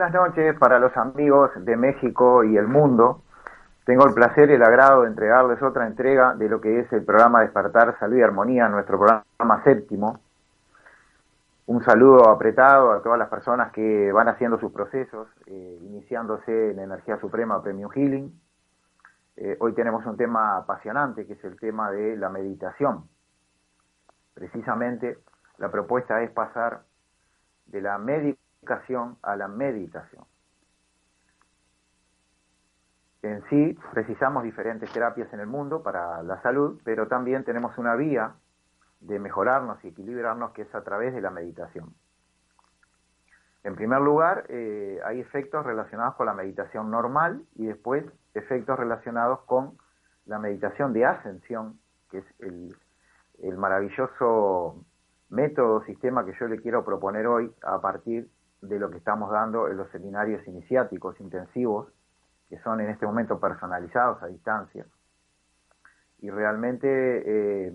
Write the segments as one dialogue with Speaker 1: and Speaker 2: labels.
Speaker 1: Buenas noches para los amigos de México y el mundo. Tengo el placer y el agrado de entregarles otra entrega de lo que es el programa Despertar Salud y Armonía, nuestro programa séptimo. Un saludo apretado a todas las personas que van haciendo sus procesos, eh, iniciándose en Energía Suprema Premium Healing. Eh, hoy tenemos un tema apasionante que es el tema de la meditación. Precisamente la propuesta es pasar de la meditación a la meditación. En sí, precisamos diferentes terapias en el mundo para la salud, pero también tenemos una vía de mejorarnos y equilibrarnos que es a través de la meditación. En primer lugar, eh, hay efectos relacionados con la meditación normal y después efectos relacionados con la meditación de ascensión, que es el, maravilloso método, sistema que yo le quiero proponer hoy a partir de lo que estamos dando en los seminarios iniciáticos intensivos, que son en este momento personalizados a distancia. Y realmente eh,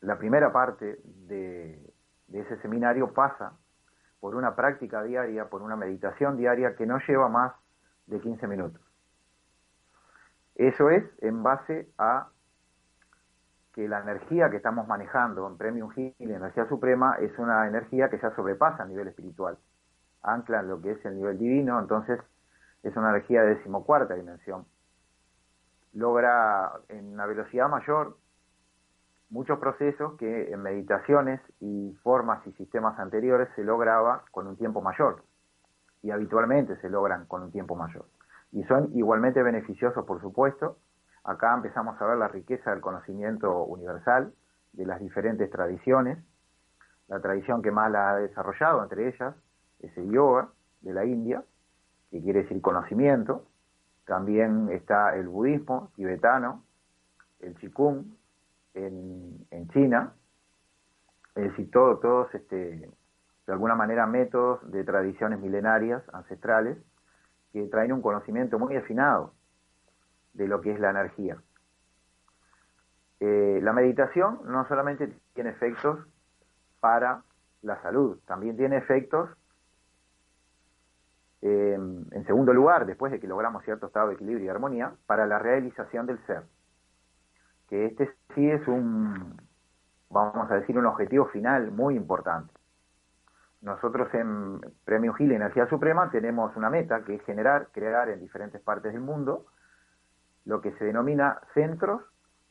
Speaker 1: la primera parte de, de ese seminario pasa por una práctica diaria, por una meditación diaria que no lleva más de 15 minutos. Eso es en base a que la energía que estamos manejando en Premium Healing, energía suprema, es una energía que ya sobrepasa a nivel espiritual, ancla lo que es el nivel divino, entonces es una energía de decimocuarta dimensión. Logra en una velocidad mayor muchos procesos que en meditaciones y formas y sistemas anteriores se lograba con un tiempo mayor y habitualmente se logran con un tiempo mayor. Y son igualmente beneficiosos, por supuesto, Acá empezamos a ver la riqueza del conocimiento universal de las diferentes tradiciones. La tradición que más la ha desarrollado entre ellas es el yoga de la India, que quiere decir conocimiento. También está el budismo tibetano, el en, en China. Es decir, todo, todos este, de alguna manera métodos de tradiciones milenarias, ancestrales, que traen un conocimiento muy afinado de lo que es la energía. Eh, la meditación no solamente tiene efectos para la salud, también tiene efectos Eh, en segundo lugar, después de que logramos cierto estado de equilibrio y armonía, para la realización del ser. Que este sí es un, vamos a decir, un objetivo final muy importante. Nosotros en Premio Gil Energía Suprema tenemos una meta que es generar, crear en diferentes partes del mundo lo que se denomina centros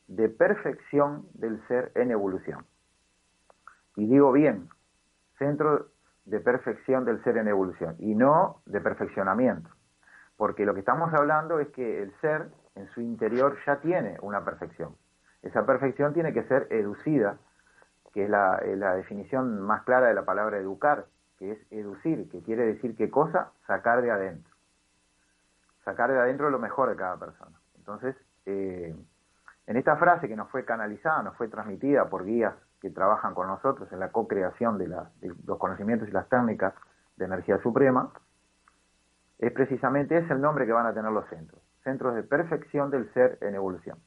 Speaker 1: de perfección del ser en evolución. Y digo bien, centros de perfección del ser en evolución y no de perfeccionamiento. Porque lo que estamos hablando es que el ser en su interior ya tiene una perfección. Esa perfección tiene que ser educida que es la, la, definición más clara de la palabra educar, que es educir, que quiere decir qué cosa, sacar de adentro. Sacar de adentro lo mejor de cada persona. Entonces, eh, en esta frase que nos fue canalizada, nos fue transmitida por guías que trabajan con nosotros en la co-creación de, de los conocimientos y las técnicas de energía suprema, es precisamente ese el nombre que van a tener los centros, centros de perfección del ser en evolución.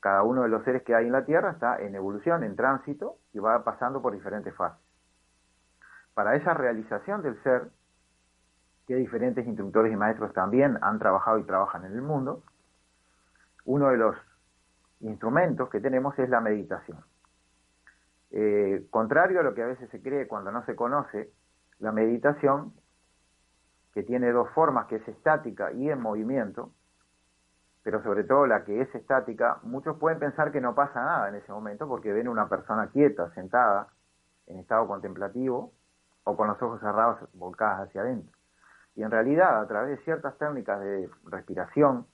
Speaker 1: Cada uno de los seres que hay en la Tierra está en evolución, en tránsito, y va pasando por diferentes fases. Para esa realización del ser, que diferentes instructores y maestros también han trabajado y trabajan en el mundo, uno de los instrumentos que tenemos es la meditación. Eh, contrario a lo que a veces se cree cuando no se conoce, la meditación, que tiene dos formas, que es estática y en movimiento, pero sobre todo la que es estática, muchos pueden pensar que no pasa nada en ese momento porque ven una persona quieta, sentada, en estado contemplativo, o con los ojos cerrados volcadas hacia adentro. Y en realidad, a través de ciertas técnicas de respiración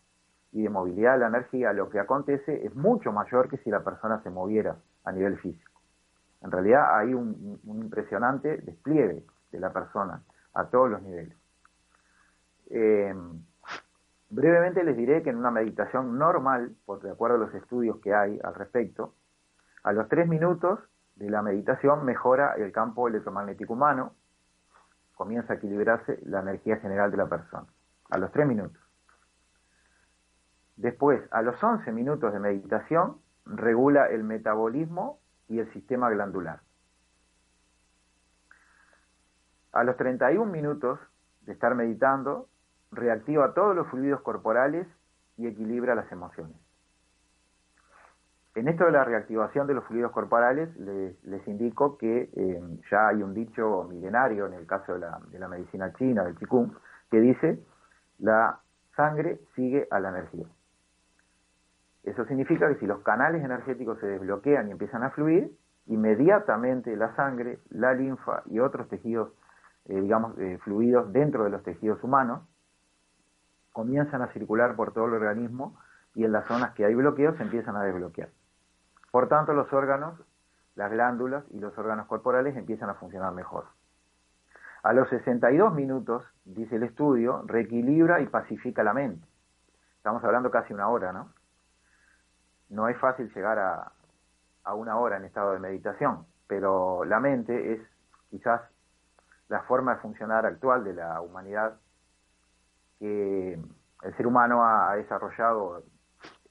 Speaker 1: y de movilidad de la energía, lo que acontece es mucho mayor que si la persona se moviera a nivel físico. En realidad hay un, impresionante despliegue de la persona a todos los niveles. Eh, Brevemente les diré que en una meditación normal, por de acuerdo a los estudios que hay al respecto, a los tres minutos de la meditación mejora el campo electromagnético humano, comienza a equilibrarse la energía general de la persona, a los tres minutos. Después, a los 11 minutos de meditación, regula el metabolismo y el sistema glandular. A los 31 minutos de estar meditando, reactiva todos los fluidos corporales y equilibra las emociones. En esto de la reactivación de los fluidos corporales, les, indico que eh, ya hay un dicho milenario en el caso de la, de la medicina china, del Qigong, que dice, la sangre sigue a la energía. Eso significa que si los canales energéticos se desbloquean y empiezan a fluir, inmediatamente la sangre, la linfa y otros tejidos, eh, digamos, eh, fluidos dentro de los tejidos humanos comienzan a circular por todo el organismo y en las zonas que hay bloqueos se empiezan a desbloquear. Por tanto, los órganos, las glándulas y los órganos corporales empiezan a funcionar mejor. A los 62 minutos, dice el estudio, reequilibra y pacifica la mente. Estamos hablando casi una hora, ¿no? No es fácil llegar a, una hora en estado de meditación, pero la mente es quizás la forma de funcionar actual de la humanidad que el ser humano ha desarrollado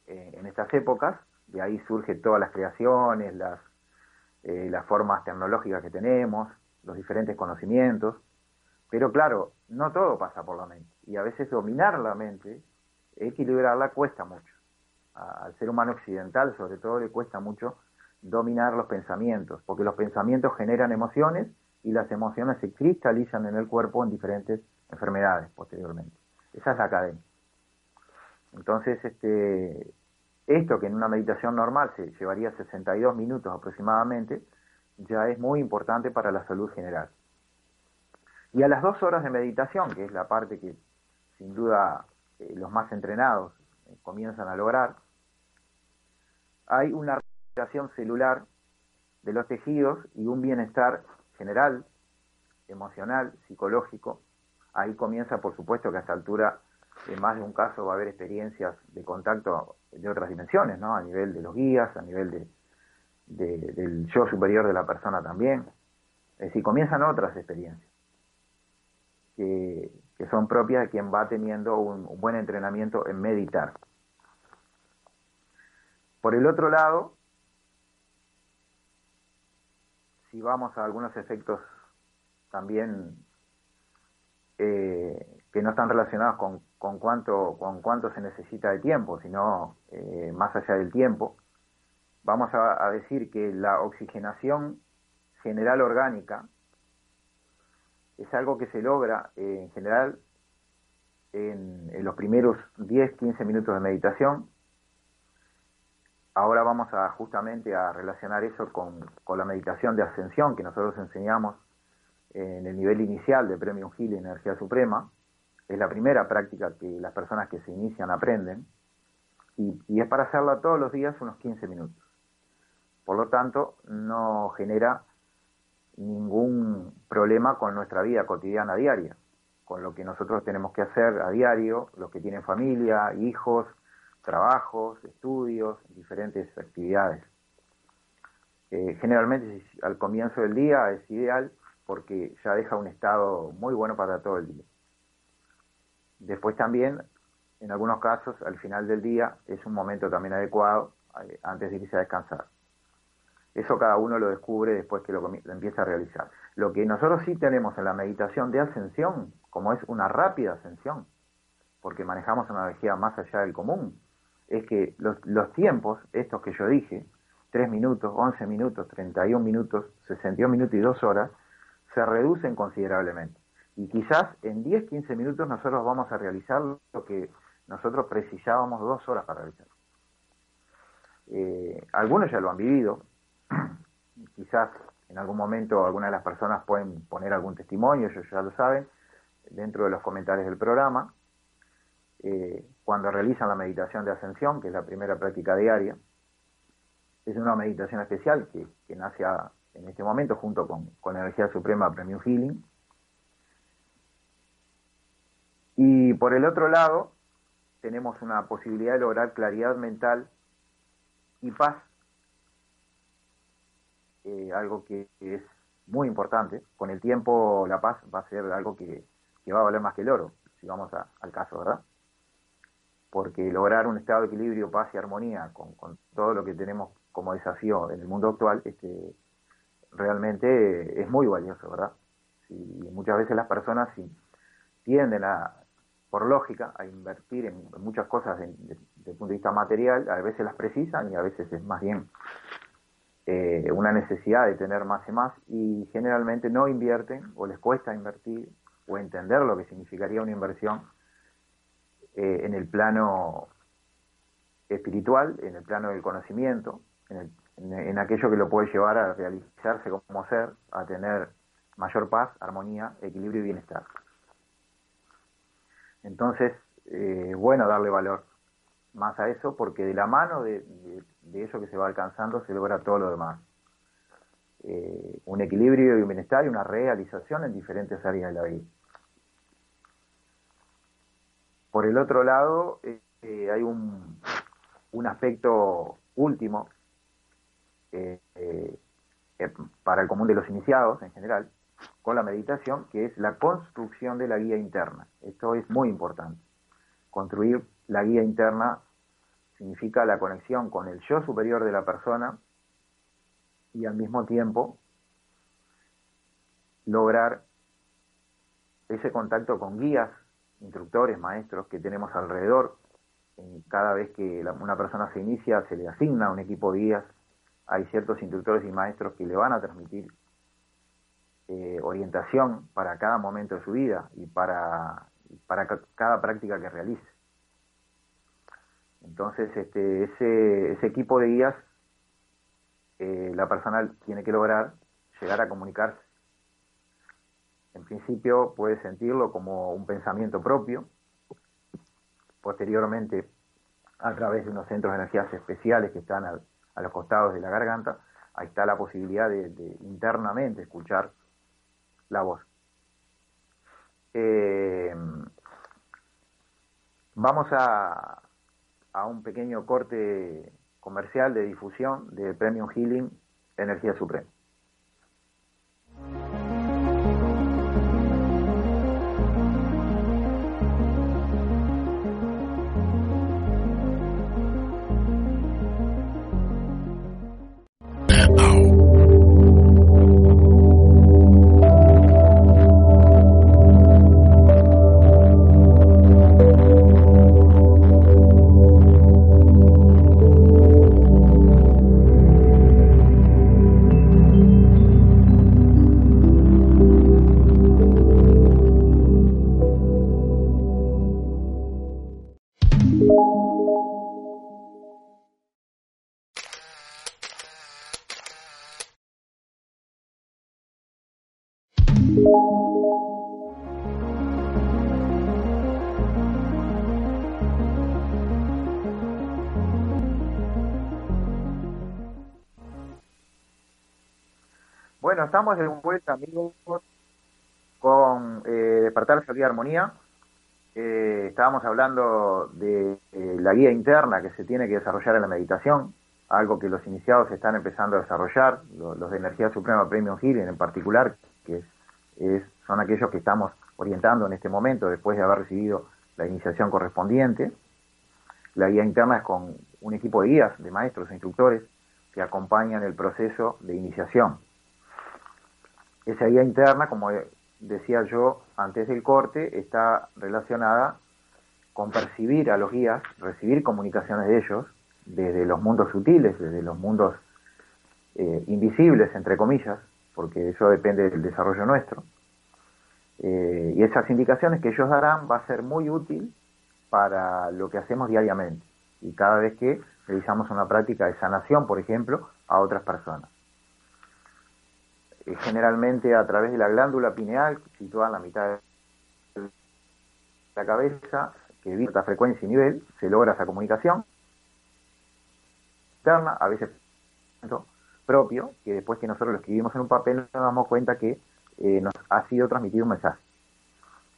Speaker 1: eh, en estas épocas, de ahí surgen todas las creaciones, las, eh, las formas tecnológicas que tenemos, los diferentes conocimientos, pero claro, no todo pasa por la mente, y a veces dominar la mente, equilibrarla cuesta mucho. al ser humano occidental sobre todo le cuesta mucho dominar los pensamientos, porque los pensamientos generan emociones y las emociones se cristalizan en el cuerpo en diferentes enfermedades posteriormente. Esa es la academia. Entonces, este, esto que en una meditación normal se llevaría 62 minutos aproximadamente, ya es muy importante para la salud general. Y a las dos horas de meditación, que es la parte que sin duda eh, los más entrenados eh, comienzan a lograr, hay una recuperación celular de los tejidos y un bienestar general, emocional, psicológico, Ahí comienza, por supuesto, que a esta altura, en más de un caso, va a haber experiencias de contacto de otras dimensiones, ¿no? A nivel de los guías, a nivel de, del yo superior de la persona también. Es decir, comienzan otras experiencias que, son propias de quien va teniendo un, un buen entrenamiento en meditar. Por el otro lado, si vamos a algunos efectos también eh, que no están relacionados con, con, cuánto, con cuánto se necesita de tiempo, sino eh, más allá del tiempo. Vamos a, decir que la oxigenación general orgánica es algo que se logra en general en, los primeros 10-15 minutos de meditación. Ahora vamos a justamente a relacionar eso con, con la meditación de ascensión que nosotros enseñamos en el nivel inicial de Premium Healing Energía Suprema. Es la primera práctica que las personas que se inician aprenden y, es para hacerla todos los días unos 15 minutos. Por lo tanto, no genera ningún problema con nuestra vida cotidiana diaria, con lo que nosotros tenemos que hacer a diario, los que tienen familia, hijos, trabajos, estudios, diferentes actividades. Eh, generalmente al comienzo del día es ideal porque ya deja un estado muy bueno para todo el día. Después también, en algunos casos, al final del día es un momento también adecuado eh, antes de irse a descansar. Eso cada uno lo descubre después que lo, empieza a realizar. Lo que nosotros sí tenemos en la meditación de ascensión, como es una rápida ascensión, porque manejamos una energía más allá del común, es que los, los tiempos, estos que yo dije, 3 minutos, 11 minutos, 31 minutos, 61 minutos y 2 horas, se reducen considerablemente. Y quizás en 10, 15 minutos nosotros vamos a realizar lo que nosotros precisábamos dos horas para realizar. Eh, algunos ya lo han vivido, quizás en algún momento algunas de las personas pueden poner algún testimonio, ellos ya lo saben, dentro de los comentarios del programa, eh, cuando realizan la meditación de ascensión, que es la primera práctica diaria, es una meditación especial que, nace a, en este momento junto con, con Energía Suprema Premium Healing. Y por el otro lado, tenemos una posibilidad de lograr claridad mental y paz, eh, algo que es muy importante. Con el tiempo la paz va a ser algo que, va a valer más que el oro, si vamos al caso, ¿verdad? Porque lograr un estado de equilibrio, paz y armonía con, con todo lo que tenemos como desafío en el mundo actual, este, realmente es muy valioso, ¿verdad? Y muchas veces las personas tienden a, por lógica, a invertir en muchas cosas desde el punto de vista material, a veces las precisan y a veces es más bien eh, una necesidad de tener más y más y generalmente no invierten o les cuesta invertir o entender lo que significaría una inversión eh, en el plano espiritual, en el plano del conocimiento, en el en, aquello que lo puede llevar a realizarse como ser, a tener mayor paz, armonía, equilibrio y bienestar. Entonces, eh, bueno darle valor más a eso porque de la mano de, eso que se va alcanzando se logra todo lo demás. Eh, un equilibrio y un bienestar y una realización en diferentes áreas de la vida. Por el otro lado, eh, hay un, un aspecto último para el común de los iniciados en general, con la meditación, que es la construcción de la guía interna. Esto es muy importante. Construir la guía interna significa la conexión con el yo superior de la persona y al mismo tiempo lograr ese contacto con guías, instructores, maestros que tenemos alrededor. Cada vez que una persona se inicia se le asigna un equipo de guías hay ciertos instructores y maestros que le van a transmitir eh, orientación para cada momento de su vida y para, para cada práctica que realice. Entonces, este, ese, ese equipo de guías, eh, la persona tiene que lograr llegar a comunicarse. En principio puede sentirlo como un pensamiento propio, posteriormente a través de unos centros de energías especiales que están al, a los costados de la garganta, ahí está la posibilidad de, internamente escuchar labor. Eh, vamos a, a un pequeño corte comercial de difusión de Premium Healing Energía Suprema. Estamos de vuelta, amigos, con eh, Despertar Salud y Armonía. Eh, estábamos hablando de eh, la guía interna que se tiene que desarrollar en la meditación, algo que los iniciados están empezando a desarrollar, los, de Energía Suprema Premium Healing en particular, que son aquellos que estamos orientando en este momento después de haber recibido la iniciación correspondiente. La guía interna es con un equipo de guías, de maestros e instructores que acompañan el proceso de iniciación. Esa guía interna, como decía yo antes del corte, está relacionada con percibir a los guías, recibir comunicaciones de ellos desde los mundos sutiles, desde los mundos eh, invisibles, entre comillas, porque eso depende del desarrollo nuestro. Eh, y esas indicaciones que ellos darán va a ser muy útil para lo que hacemos diariamente y cada vez que realizamos una práctica de sanación, por ejemplo, a otras personas. Generalmente a través de la glándula pineal, situada en la mitad de la cabeza, que evita frecuencia y nivel, se logra esa comunicación interna, a veces propio, que después que nosotros lo escribimos en un papel nos damos cuenta que eh, nos ha sido transmitido un mensaje.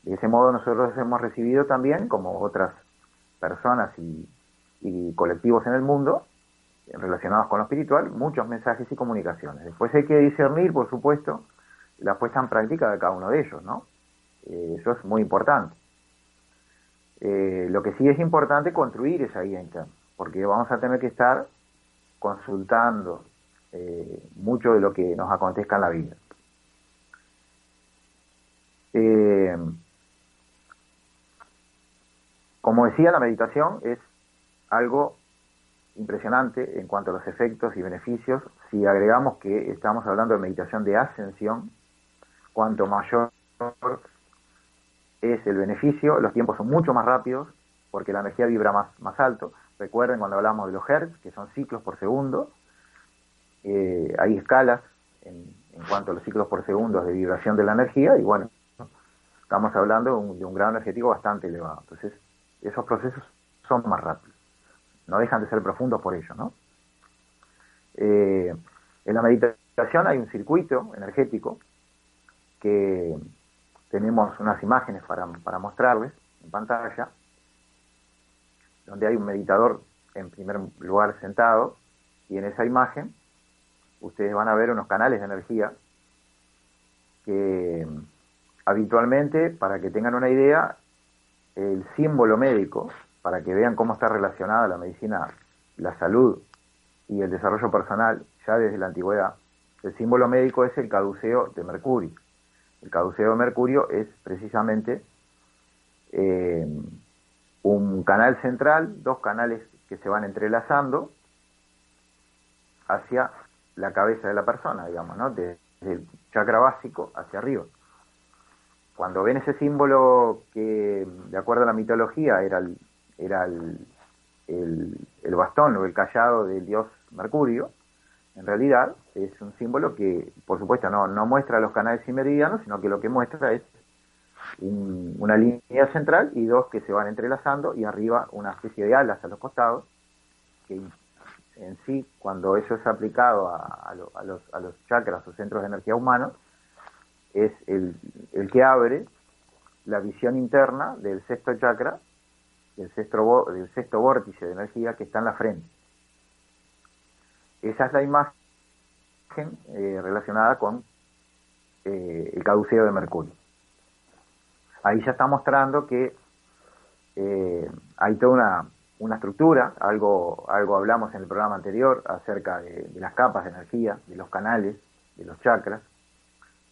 Speaker 1: De ese modo nosotros hemos recibido también, como otras personas y, colectivos en el mundo, relacionados con lo espiritual, muchos mensajes y comunicaciones. Después hay que discernir, por supuesto, la puesta en práctica de cada uno de ellos, ¿no? Eh, eso es muy importante. Eh, lo que sí es importante construir esa guía interna, porque vamos a tener que estar consultando eh, mucho de lo que nos acontezca en la vida. Como decía, la meditación es algo impresionante en cuanto a los efectos y beneficios. Si agregamos que estamos hablando de meditación de ascensión, cuanto mayor es el beneficio, los tiempos son mucho más rápidos porque la energía vibra más, más alto. Recuerden cuando hablamos de los hertz, que son ciclos por segundo, eh, hay escalas en, cuanto a los ciclos por segundo de vibración de la energía y bueno, estamos hablando de un, de un grado energético bastante elevado. Entonces, esos procesos son más rápidos. No dejan de ser profundos por ello, ¿no? Eh, en la meditación hay un circuito energético que tenemos unas imágenes para, para mostrarles en pantalla, donde hay un meditador en primer lugar sentado y en esa imagen ustedes van a ver unos canales de energía que habitualmente, para que tengan una idea, el símbolo médico, para que vean cómo está relacionada la medicina, la salud y el desarrollo personal ya desde la antigüedad, el símbolo médico es el caduceo de Mercurio. El caduceo de Mercurio es precisamente eh, un canal central, dos canales que se van entrelazando hacia la cabeza de la persona, digamos, ¿no? Desde el chakra básico hacia arriba. Cuando ven ese símbolo que, de acuerdo a la mitología, era el, era el, el, bastón o el callado del dios Mercurio, en realidad es un símbolo que, por supuesto, no, no muestra los canales y meridianos, sino que lo que muestra es una línea central y dos que se van entrelazando y arriba una especie de alas a los costados que en sí, cuando eso es aplicado a, los, a los, chakras o centros de energía humanos, es el, el, que abre la visión interna del sexto chakra, del sexto, del sexto vórtice de energía que está en la frente. Esa es la imagen eh, relacionada con eh, el caduceo de Mercurio. Ahí ya está mostrando que eh, hay toda una, una estructura, algo, algo hablamos en el programa anterior acerca de, las capas de energía, de los canales, de los chakras.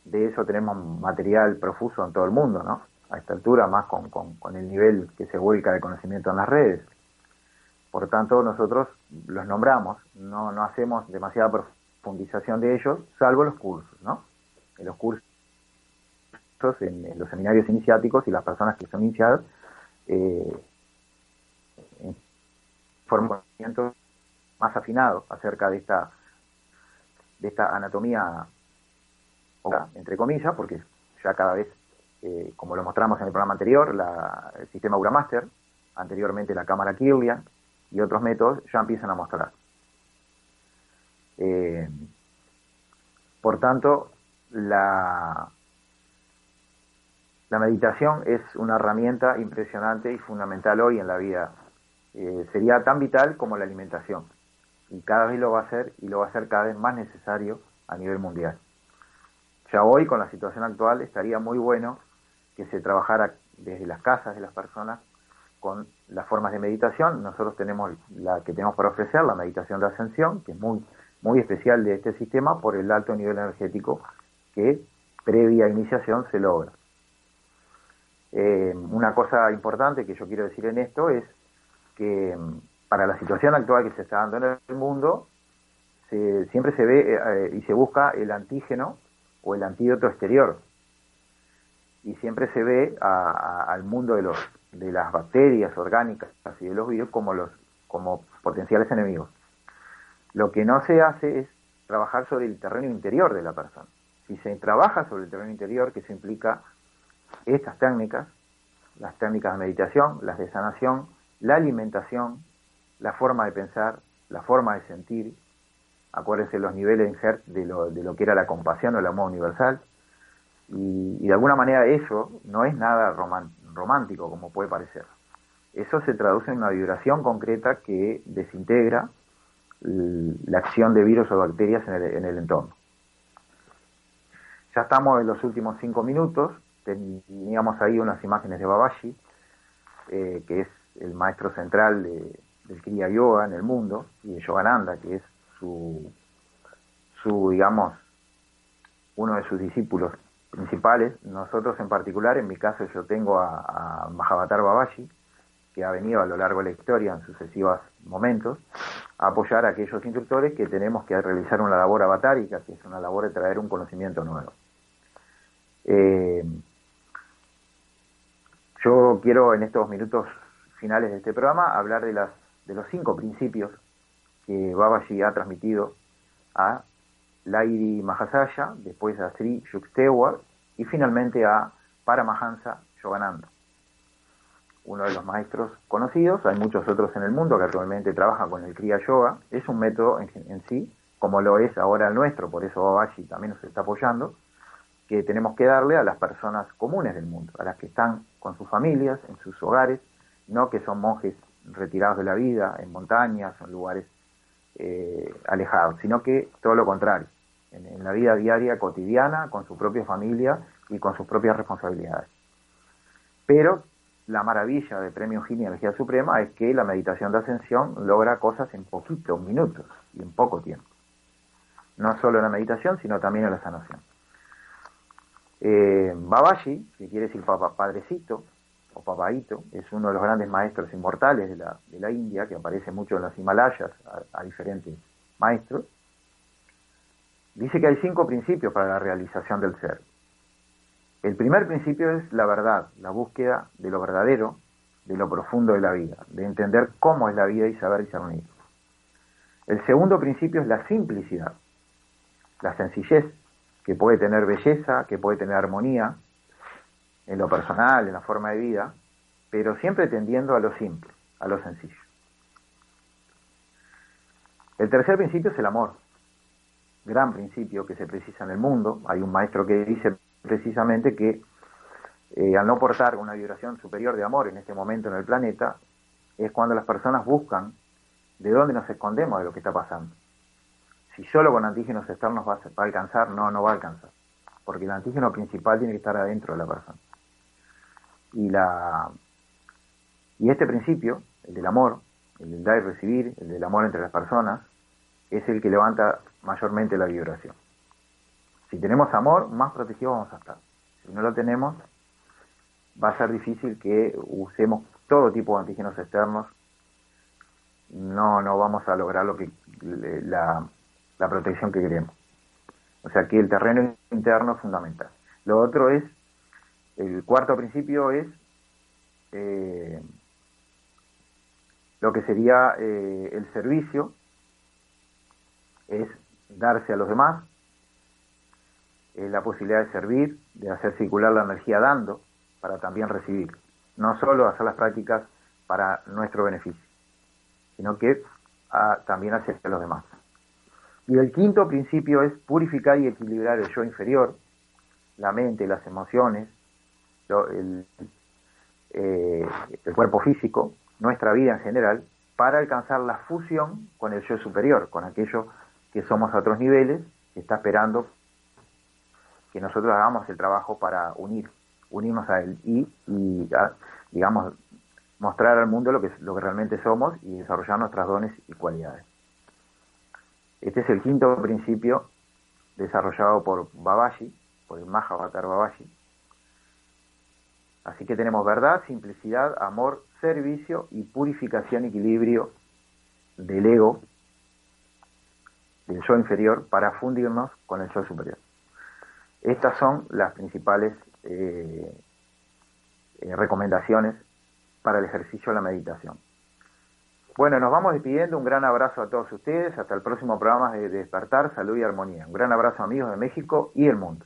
Speaker 1: De eso tenemos material profuso en todo el mundo, ¿no? A esta altura, más con, con, el nivel que se vuelca de conocimiento en las redes. Por tanto, nosotros los nombramos, no, no hacemos demasiada profundización de ellos, salvo los cursos, ¿no? En los cursos, en, los seminarios iniciáticos y las personas que son iniciadas, eh, conocimiento más afinado acerca de esta, de esta anatomía, entre comillas, porque ya cada vez, eh, como lo mostramos en el programa anterior, la, el sistema Uramaster, anteriormente la cámara Kirlian y otros métodos ya empiezan a mostrar. Eh, por tanto, la, la meditación es una herramienta impresionante y fundamental hoy en la vida. Eh, sería tan vital como la alimentación. Y cada vez lo va a ser y lo va a ser cada vez más necesario a nivel mundial. Ya hoy, con la situación actual, estaría muy bueno que se trabajara desde las casas de las personas con las formas de meditación. Nosotros tenemos la que tenemos para ofrecer, la meditación de ascensión, que es muy, muy especial de este sistema por el alto nivel energético que previa iniciación se logra. Eh, una cosa importante que yo quiero decir en esto es que mm, para la situación actual que se está dando en el mundo, siempre se ve eh, y se busca el antígeno o el antídoto exterior. Y siempre se ve al mundo de, los, de las bacterias orgánicas y de los virus como, los, como potenciales enemigos. Lo que no se hace es trabajar sobre el terreno interior de la persona. Si se trabaja sobre el terreno interior, que se implica estas técnicas, las técnicas de meditación, las de sanación, la alimentación, la forma de pensar, la forma de sentir, acuérdense los niveles de lo, de lo que era la compasión o el amor universal, y, de alguna manera eso no es nada romántico como puede parecer. Eso se traduce en una vibración concreta que desintegra la acción de virus o bacterias en el, en el entorno. Ya estamos en los últimos cinco minutos teníamos ahí unas imágenes de Babaji, eh, que es el maestro central del Kriya Yoga en el mundo, y de Yogananda, que es su, su, digamos, uno de sus discípulos principales. Nosotros en particular, en mi caso yo tengo a, a Mahavatar que ha venido a lo largo de la historia en sucesivos momentos a apoyar a aquellos instructores que tenemos que realizar una labor avatárica, que es una labor de traer un conocimiento nuevo. Eh, yo quiero en estos minutos finales de este programa hablar de, las, de los cinco principios que Babaji ha transmitido a Lairi Mahasaya, después a Sri Yukteswar y finalmente a Paramahansa Yogananda, uno de los maestros conocidos. Hay muchos otros en el mundo que actualmente trabajan con el Kriya Yoga. Es un método en, sí, como lo es ahora el nuestro, por eso Babaji también nos está apoyando, que tenemos que darle a las personas comunes del mundo, a las que están con sus familias, en sus hogares, no que son monjes retirados de la vida, en montañas en lugares eh, alejados, sino que todo lo contrario, en, la vida diaria, cotidiana, con su propia familia y con sus propias responsabilidades. Pero la maravilla de Premio Gini Energía Suprema es que la meditación de ascensión logra cosas en poquitos minutos y en poco tiempo. No solo en la meditación, sino también en la sanación. Eh, Babaji, que quiere decir padrecito o papaito, es uno de los grandes maestros inmortales de la, de la India, que aparece mucho en los Himalayas a, diferentes maestros. Dice que hay cinco principios para la realización del ser. El primer principio es la verdad, la búsqueda de lo verdadero, de lo profundo de la vida, de entender cómo es la vida y saber discernir. El segundo principio es la simplicidad, la sencillez, que puede tener belleza, que puede tener armonía en lo personal, en la forma de vida, pero siempre tendiendo a lo simple, a lo sencillo. El tercer principio es el amor, gran principio que se precisa en el mundo. Hay un maestro que dice precisamente que eh, al no portar una vibración superior de amor en este momento en el planeta, es cuando las personas buscan de dónde nos escondemos de lo que está pasando si solo con antígenos externos va a, alcanzar, no, no va a alcanzar. Porque el antígeno principal tiene que estar adentro de la persona. Y, la, y este principio, el del amor, el del dar y recibir, el del amor entre las personas, es el que levanta mayormente la vibración. Si tenemos amor, más protegidos vamos a estar. Si no lo tenemos, va a ser difícil que usemos todo tipo de antígenos externos. No, no vamos a lograr lo que la, la protección que queremos. O sea que el terreno interno es fundamental. Lo otro es, el cuarto principio es eh, lo que sería eh, el servicio, es darse a los demás, la posibilidad de servir, de hacer circular la energía dando, para también recibir. No solo hacer las prácticas para nuestro beneficio, sino que a, también hacia los demás. Y el quinto principio es purificar y equilibrar el yo inferior, la mente, las emociones, el, eh, el cuerpo físico, nuestra vida en general, para alcanzar la fusión con el yo superior, con aquello que somos a otros niveles, que está esperando que nosotros hagamos el trabajo para unir, unirnos a él y, digamos, mostrar al mundo lo que, lo que realmente somos y desarrollar nuestras dones y cualidades. Este es el quinto principio desarrollado por Babaji, por el Mahavatar Babaji. Así que tenemos verdad, simplicidad, amor, servicio y purificación, equilibrio del ego, del yo inferior, para fundirnos con el yo superior. Estas son las principales eh, eh, recomendaciones para el ejercicio de la meditación. Bueno, nos vamos despidiendo. Un gran abrazo a todos ustedes. Hasta el próximo programa de Despertar, Salud y Armonía. Un gran abrazo amigos de México y el mundo.